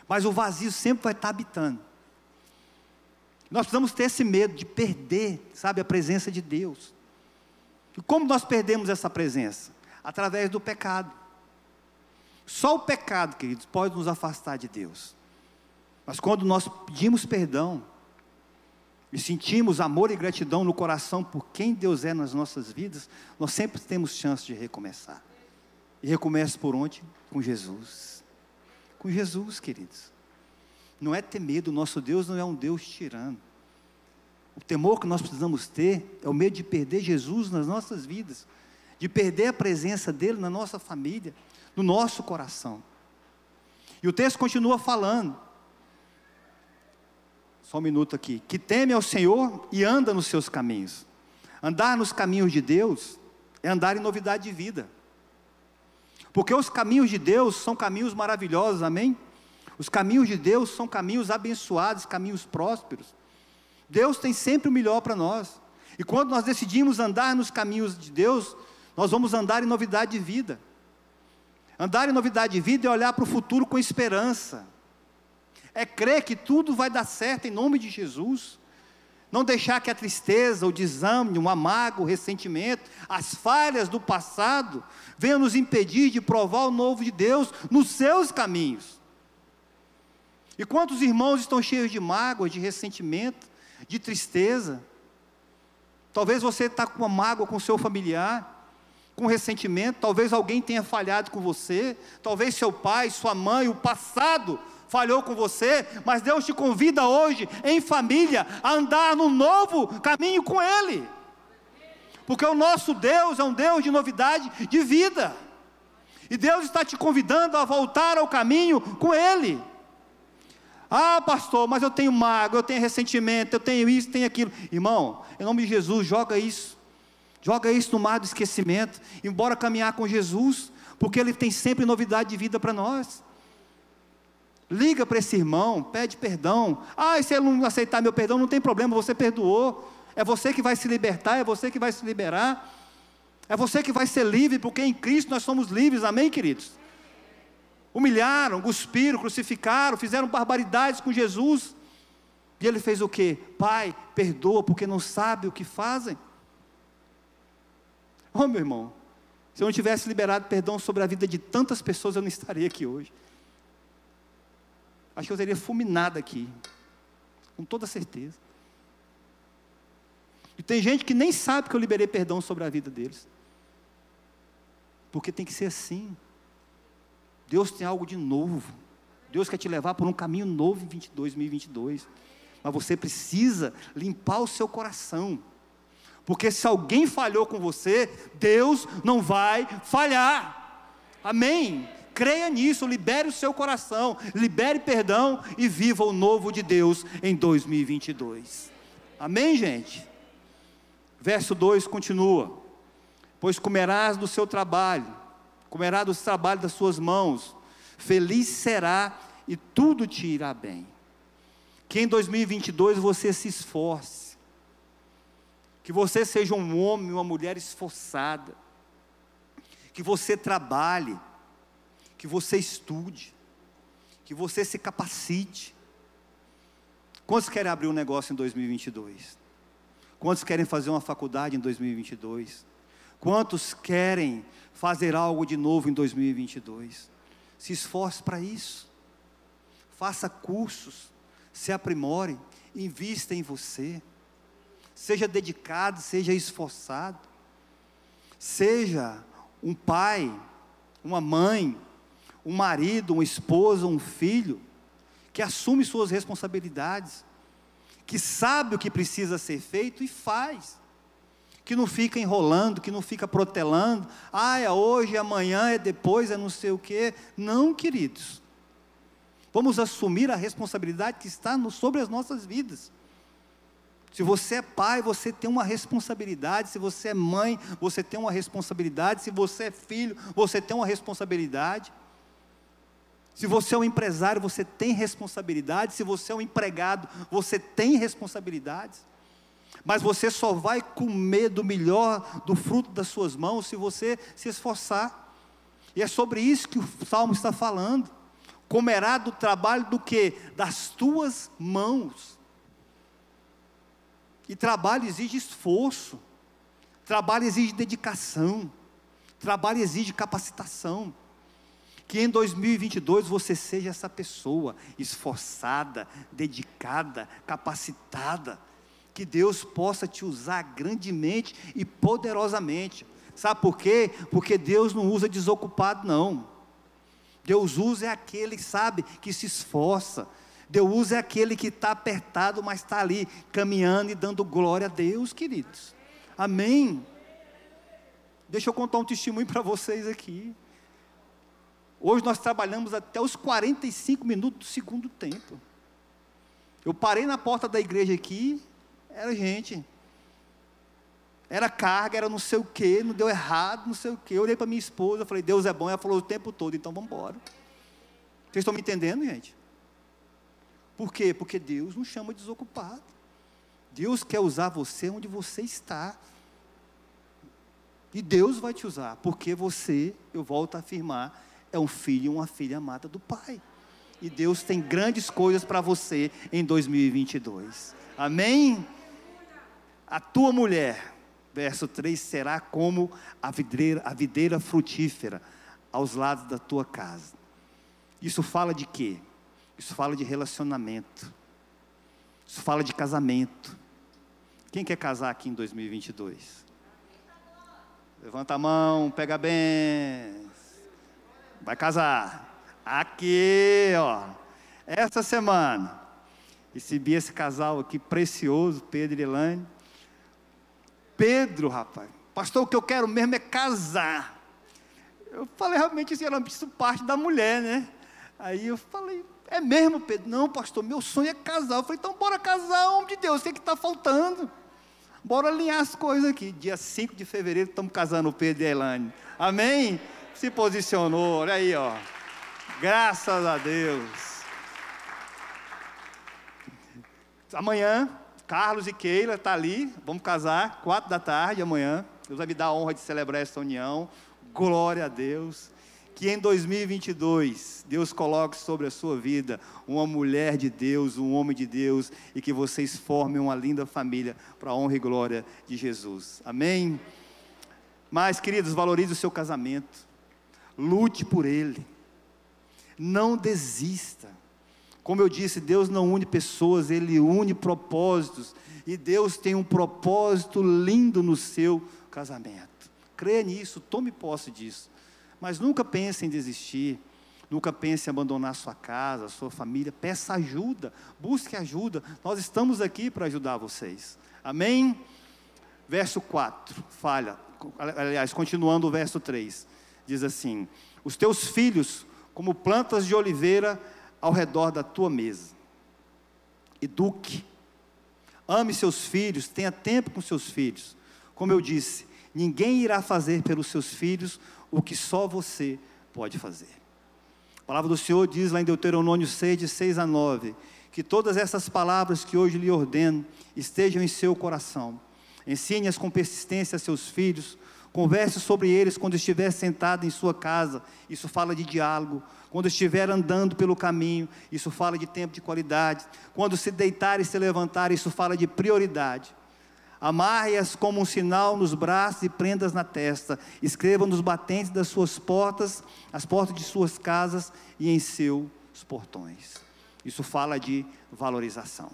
mas o vazio sempre vai estar habitando. Nós precisamos ter esse medo de perder, sabe, a presença de Deus. E como nós perdemos essa presença? Através do pecado. Só o pecado, queridos, pode nos afastar de Deus. Mas quando nós pedimos perdão e sentimos amor e gratidão no coração por quem Deus é nas nossas vidas, nós sempre temos chance de recomeçar. E recomeça por onde? Com Jesus. Com Jesus, queridos. Não é ter medo, nosso Deus não é um Deus tirano. O temor que nós precisamos ter é o medo de perder Jesus nas nossas vidas, de perder a presença dele na nossa família, no nosso coração. E o texto continua falando, só um minuto aqui, que teme ao Senhor e anda nos seus caminhos. Andar nos caminhos de Deus é andar em novidade de vida. Porque os caminhos de Deus são caminhos maravilhosos, amém? Os caminhos de Deus são caminhos abençoados, caminhos prósperos. Deus tem sempre o melhor para nós. E quando nós decidimos andar nos caminhos de Deus, nós vamos andar em novidade de vida. Andar em novidade de vida é olhar para o futuro com esperança. É crer que tudo vai dar certo em nome de Jesus. Não deixar que a tristeza, o desânimo, o amargo, o ressentimento, as falhas do passado venham nos impedir de provar o novo de Deus nos seus caminhos. E quantos irmãos estão cheios de mágoa, de ressentimento, de tristeza. Talvez você está com uma mágoa com seu familiar, com ressentimento, talvez alguém tenha falhado com você, talvez seu pai, sua mãe, o passado falhou com você, mas Deus te convida hoje, em família, a andar no novo caminho com Ele. Porque o nosso Deus é um Deus de novidade de vida. E Deus está te convidando a voltar ao caminho com Ele. Ah, pastor, mas eu tenho mágoa, eu tenho ressentimento, eu tenho isso, tenho aquilo. Irmão, em nome de Jesus, joga isso. Joga isso no mar do esquecimento. Embora caminhar com Jesus, porque Ele tem sempre novidade de vida para nós. Liga para esse irmão, pede perdão. Ah, e se ele não aceitar meu perdão, não tem problema, você perdoou. É você que vai se libertar, é você que vai se liberar. É você que vai ser livre, porque em Cristo nós somos livres, amém, queridos? Humilharam, cuspiram, crucificaram, fizeram barbaridades com Jesus. E ele fez o que? Pai, perdoa porque não sabe o que fazem. Oh, meu irmão, se eu não tivesse liberado perdão sobre a vida de tantas pessoas, eu não estaria aqui hoje. Acho que eu teria fulminado aqui, com toda certeza. E tem gente que nem sabe que eu liberei perdão sobre a vida deles. Porque tem que ser assim. Deus tem algo de novo. Deus quer te levar por um caminho novo em 2022. Mas você precisa limpar o seu coração. Porque se alguém falhou com você, Deus não vai falhar. Amém? Creia nisso, libere o seu coração, libere perdão e viva o novo de Deus em 2022. Amém, gente? Verso 2 continua: pois comerás do seu trabalho, comerás do trabalho das suas mãos, feliz será e tudo te irá bem. Que em 2022 você se esforce, que você seja um homem, uma mulher esforçada, que você trabalhe, que você estude, que você se capacite. Quantos querem abrir um negócio em 2022? Quantos querem fazer uma faculdade em 2022? Quantos querem fazer algo de novo em 2022? Se esforce para isso. Faça cursos, se aprimore, invista em você. Seja dedicado, seja esforçado. Seja um pai, uma mãe, um marido, uma esposa, um filho que assume suas responsabilidades que sabe o que precisa ser feito e faz. Que não fica enrolando, que não fica protelando. Ah, é hoje, é amanhã, é depois, é não sei o quê. Não, queridos. Vamos assumir a responsabilidade que está no, sobre as nossas vidas. Se você é pai, você tem uma responsabilidade. Se você é mãe, você tem uma responsabilidade. Se você é filho, você tem uma responsabilidade. Se você é um empresário, você tem responsabilidade. Se você é um empregado, você tem responsabilidades. Mas você só vai comer do melhor do fruto das suas mãos se você se esforçar. E é sobre isso que o salmo está falando. Comerá do trabalho do que? Das tuas mãos. E trabalho exige esforço. Trabalho exige dedicação. Trabalho exige capacitação. Que em 2022 você seja essa pessoa esforçada, dedicada, capacitada. Que Deus possa te usar grandemente e poderosamente. Sabe por quê? Porque Deus não usa desocupado, não. Deus usa é aquele, sabe, que se esforça. Deus usa é aquele que está apertado, mas está ali caminhando e dando glória a Deus, queridos. Amém. Deixa eu contar um testemunho para vocês aqui. Hoje nós trabalhamos até os 45 minutos do segundo tempo. Eu parei na porta da igreja aqui, era gente. Era carga, era não sei o quê, não deu errado, não sei o quê. Eu olhei para minha esposa, falei, Deus é bom. Ela falou o tempo todo, então vamos embora. Vocês estão me entendendo, gente? Por quê? Porque Deus não chama desocupado. Deus quer usar você onde você está. E Deus vai te usar, porque você, eu volto a afirmar, é um filho e uma filha amada do Pai. E Deus tem grandes coisas para você em 2022. Amém? A tua mulher, verso 3, será como a videira, a videira frutífera aos lados da tua casa. Isso fala de quê? Isso fala de relacionamento. Isso fala de casamento. Quem quer casar aqui em 2022? Levanta a mão, pega bem. Vai casar. Aqui, ó. Essa semana. Recebi esse casal aqui precioso, Pedro e Elane. Pedro, rapaz. Pastor, o que eu quero mesmo é casar. Eu falei realmente assim, era isso parte da mulher, né? Aí eu falei, é mesmo, Pedro? Não, pastor, meu sonho é casar. Eu falei, então bora casar, homem de Deus, o que é está faltando? Bora alinhar as coisas aqui. Dia 5 de fevereiro estamos casando o Pedro e a Elane. Amém? se posicionou, olha aí, ó. Graças a Deus. Amanhã, Carlos e Keila tá ali, vamos casar, quatro da tarde amanhã. Deus vai me dar a honra de celebrar essa união. Glória a Deus. Que em 2022 Deus coloque sobre a sua vida uma mulher de Deus, um homem de Deus e que vocês formem uma linda família para a honra e glória de Jesus. Amém? Mas, queridos, valorize o seu casamento lute por ele, não desista. Como eu disse, Deus não une pessoas, Ele une propósitos, e Deus tem um propósito lindo no seu casamento. Creia nisso, tome posse disso, mas nunca pense em desistir, nunca pense em abandonar sua casa, sua família, peça ajuda, busque ajuda, nós estamos aqui para ajudar vocês, amém? Verso 4, falha, aliás, continuando o verso 3 diz assim: Os teus filhos, como plantas de oliveira ao redor da tua mesa. Eduque, ame seus filhos, tenha tempo com seus filhos. Como eu disse, Ninguém irá fazer pelos seus filhos o que só você pode fazer. A palavra do Senhor diz lá em Deuteronômio 6, de 6 a 9, que todas essas palavras que hoje lhe ordeno estejam em seu coração. Ensine-as com persistência a seus filhos, converse sobre eles quando estiver sentado em sua casa, isso fala de diálogo. Quando estiver andando pelo caminho, isso fala de tempo de qualidade. Quando se deitar e se levantar, isso fala de prioridade. Amarre-as como um sinal nos braços e prendas na testa. Escreva nos batentes das suas portas, as portas de suas casas e em seus portões. Isso fala de valorização.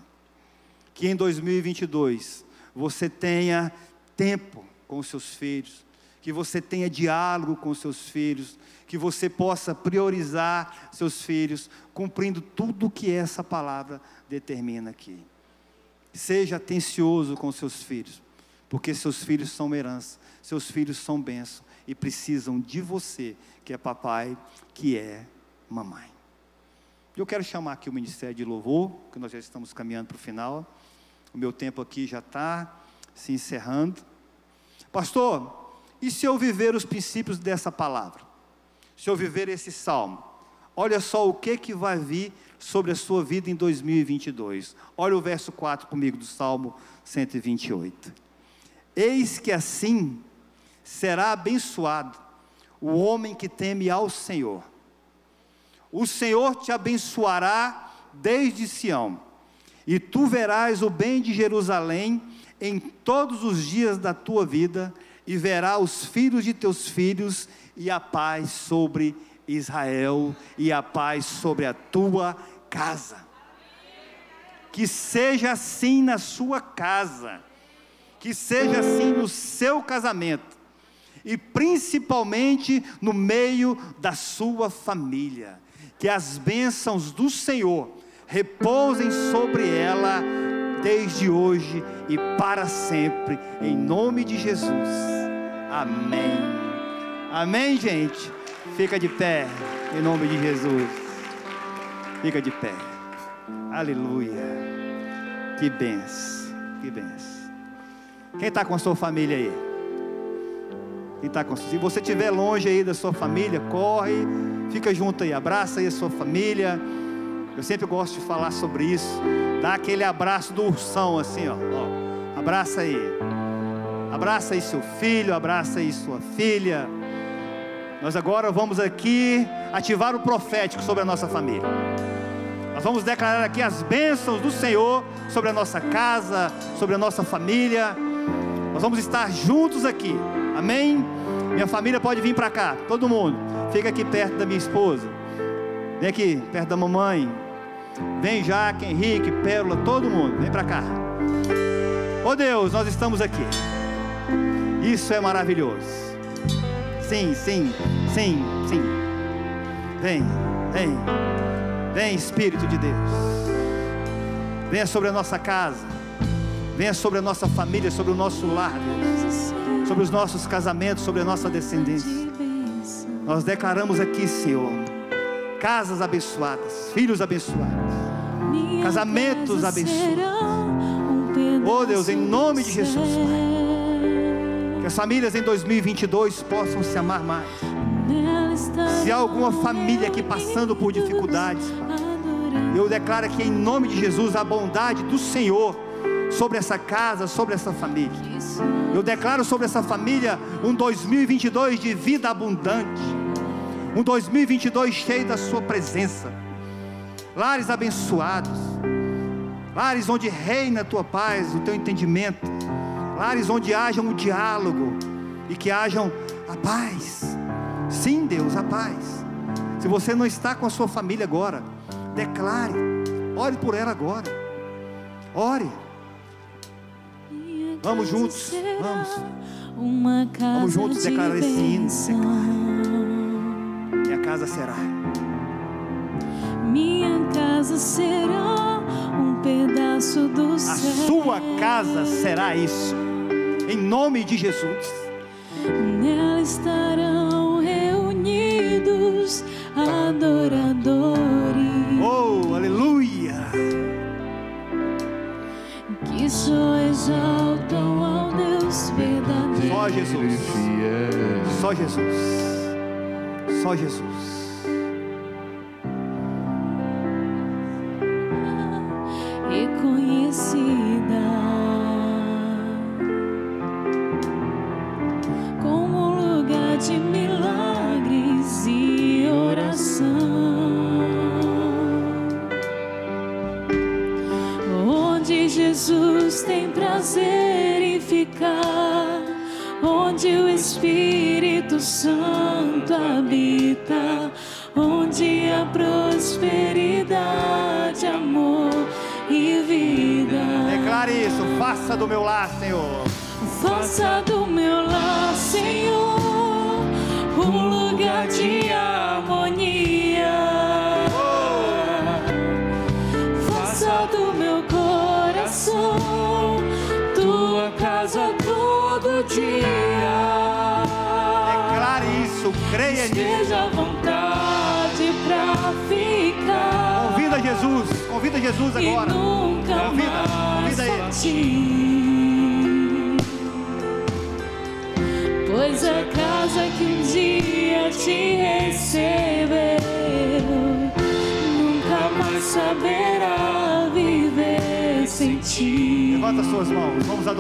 Que em 2022 você tenha tempo com os seus filhos, que você tenha diálogo com seus filhos, que você possa priorizar seus filhos, cumprindo tudo o que essa palavra determina aqui. Seja atencioso com seus filhos, porque seus filhos são herança, seus filhos são bênção e precisam de você, que é papai, que é mamãe. Eu quero chamar aqui o Ministério de Louvor, que nós já estamos caminhando para o final. O meu tempo aqui já está se encerrando. Pastor, e se eu viver os princípios dessa palavra? Se eu viver esse salmo? Olha só o que, que vai vir sobre a sua vida em 2022. Olha o verso 4 comigo do Salmo 128. Eis que assim será abençoado o homem que teme ao Senhor. O Senhor te abençoará desde Sião, e tu verás o bem de Jerusalém em todos os dias da tua vida, e verá os filhos de teus filhos, e a paz sobre Israel, e a paz sobre a tua casa. Que seja assim na sua casa, que seja assim no seu casamento, e principalmente no meio da sua família. Que as bênçãos do Senhor repousem sobre ela desde hoje e para sempre, em nome de Jesus. Amém. Amém, gente. Fica de pé, em nome de Jesus. Fica de pé. Aleluia. Que benção. Que benção. Quem está com a sua família aí? Quem está com Se você estiver longe aí da sua família, corre, fica junto aí, abraça aí a sua família. Eu sempre gosto de falar sobre isso. Dá aquele abraço do ursão assim, ó. ó. Abraça aí. Abraça aí seu filho, abraça aí sua filha. Nós agora vamos aqui ativar o profético sobre a nossa família. Nós vamos declarar aqui as bênçãos do Senhor sobre a nossa casa, sobre a nossa família. Nós vamos estar juntos aqui. Amém? Minha família pode vir para cá, todo mundo. Fica aqui perto da minha esposa. Vem aqui, perto da mamãe. Vem Jaque, Henrique, Pérola, todo mundo. Vem para cá. Oh Deus, nós estamos aqui. Isso é maravilhoso. Sim, sim, sim, sim. Vem, vem. Vem, Espírito de Deus. Venha sobre a nossa casa. Venha sobre a nossa família, sobre o nosso lar, Deus. Sobre os nossos casamentos, sobre a nossa descendência. Nós declaramos aqui, Senhor, casas abençoadas, filhos abençoados, casamentos abençoados. Oh Deus, em nome de Jesus, Pai. Que as famílias em 2022 possam se amar mais. Se há alguma família aqui passando por dificuldades, eu declaro aqui em nome de Jesus a bondade do Senhor sobre essa casa, sobre essa família. Eu declaro sobre essa família um 2022 de vida abundante, um 2022 cheio da Sua presença, lares abençoados, lares onde reina a Tua paz, o Teu entendimento, lares onde haja um diálogo e que hajam a paz. Sim, Deus, a paz. Se você não está com a sua família agora, declare, ore por ela agora. Ore. Vamos juntos, vamos. Vamos juntos declarar esse hino. Minha casa será. Minha casa será um pedaço do céu. A sua casa será isso. Em nome de Jesus. Nela estarão reunidos adoradores. Oh, aleluia! Que só exaltam ao Deus verdadeiro. Só Jesus. fiel. Só Jesus. Só Jesus.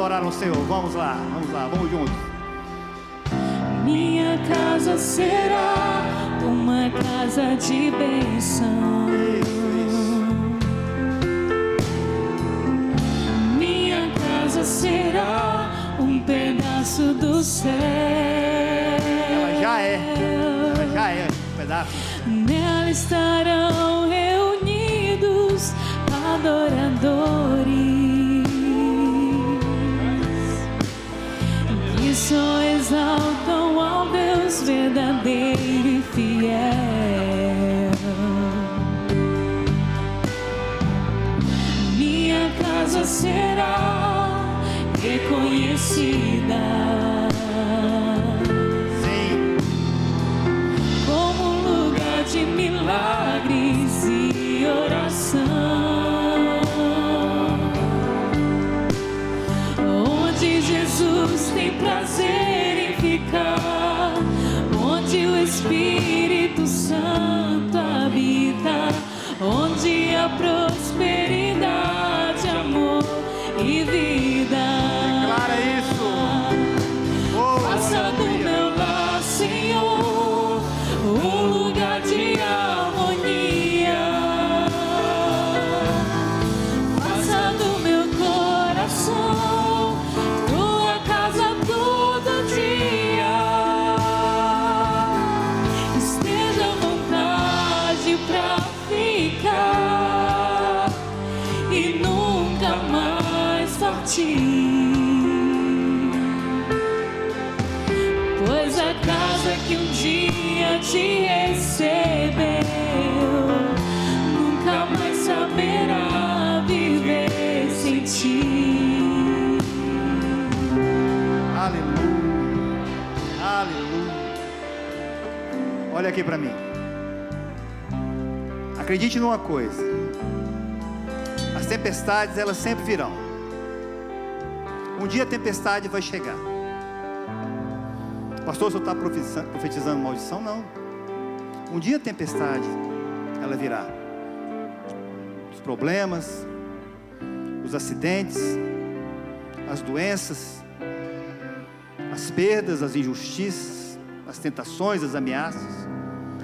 Adorar ao Senhor. Vamos lá. Vamos lá. Vamos juntos. Minha casa será uma casa de bênção. Minha casa será um pedaço do céu. Ela já é. Ela já é um pedaço. Nela estarão reunidos adoradores exaltam ao Deus verdadeiro e fiel. Minha casa será reconhecida onde Aleluia. Aleluia. Olha aqui para mim. Acredite numa coisa. As tempestades, elas sempre virão. Um dia a tempestade vai chegar. Pastor, senhor está profetizando maldição? Não. Um dia a tempestade, ela virá. Os problemas, os acidentes, as doenças, as perdas, as injustiças, as tentações, as ameaças,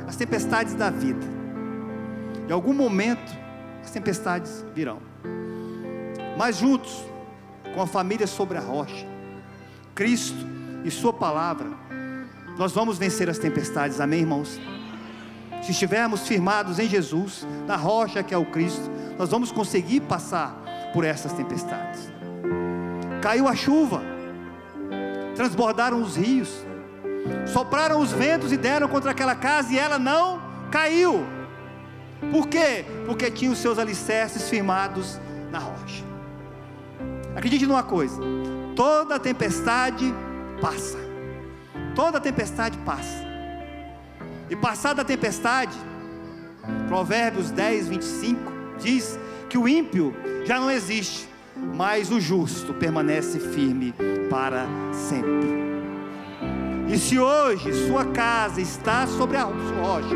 as tempestades da vida. Em algum momento, as tempestades virão. Mas juntos, com a família sobre a rocha, Cristo e Sua palavra, nós vamos vencer as tempestades, amém, irmãos? Se estivermos firmados em Jesus, na rocha que é o Cristo, nós vamos conseguir passar por essas tempestades. Caiu a chuva, transbordaram os rios, sopraram os ventos e deram contra aquela casa e ela não caiu. Por quê? Porque tinha os seus alicerces firmados na rocha. Acredite numa coisa: toda tempestade passa. Toda tempestade passa. E passada a tempestade, Provérbios 10, 25 diz que o ímpio já não existe, mas o justo permanece firme para sempre. E se hoje sua casa está sobre a rocha,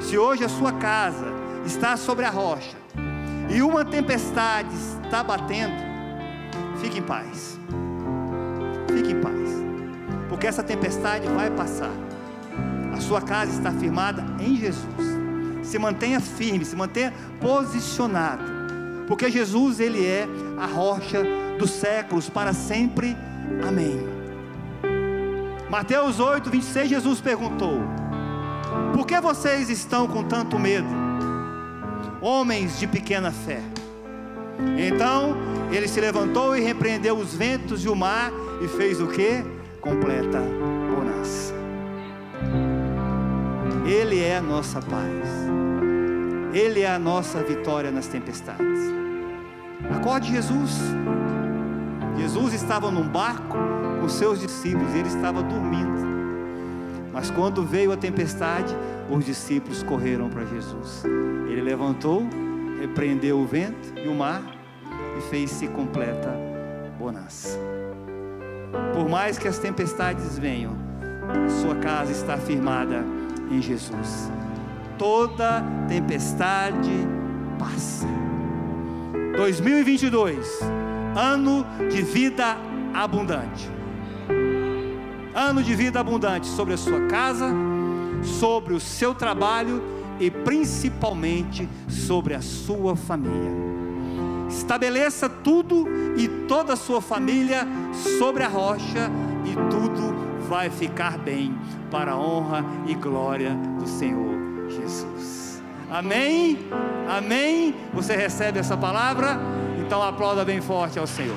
se hoje a sua casa está sobre a rocha, e uma tempestade está batendo, fique em paz. Fique em paz, porque essa tempestade vai passar. A sua casa está firmada em Jesus. Se mantenha firme, se mantenha posicionado, porque Jesus ele é a rocha dos séculos para sempre. Amém. Mateus 8, 26, Jesus perguntou: Por que vocês estão com tanto medo, homens de pequena fé? Então ele se levantou e repreendeu os ventos e o mar e fez o que? Completa bonança. Ele é a nossa paz. Ele é a nossa vitória nas tempestades. Acorde Jesus. Jesus estava num barco com seus discípulos e ele estava dormindo. Mas quando veio a tempestade, os discípulos correram para Jesus. Ele levantou, repreendeu o vento e o mar e fez-se completa bonança. Por mais que as tempestades venham, sua casa está firmada em Jesus. Toda tempestade passa. 2022, ano de vida abundante. Ano de vida abundante sobre a sua casa, sobre o seu trabalho e principalmente sobre a sua família. Estabeleça tudo e toda a sua família sobre a rocha e tudo vai ficar bem para a honra e glória do Senhor. Amém? Amém? Você recebe essa palavra? Então aplauda bem forte ao Senhor.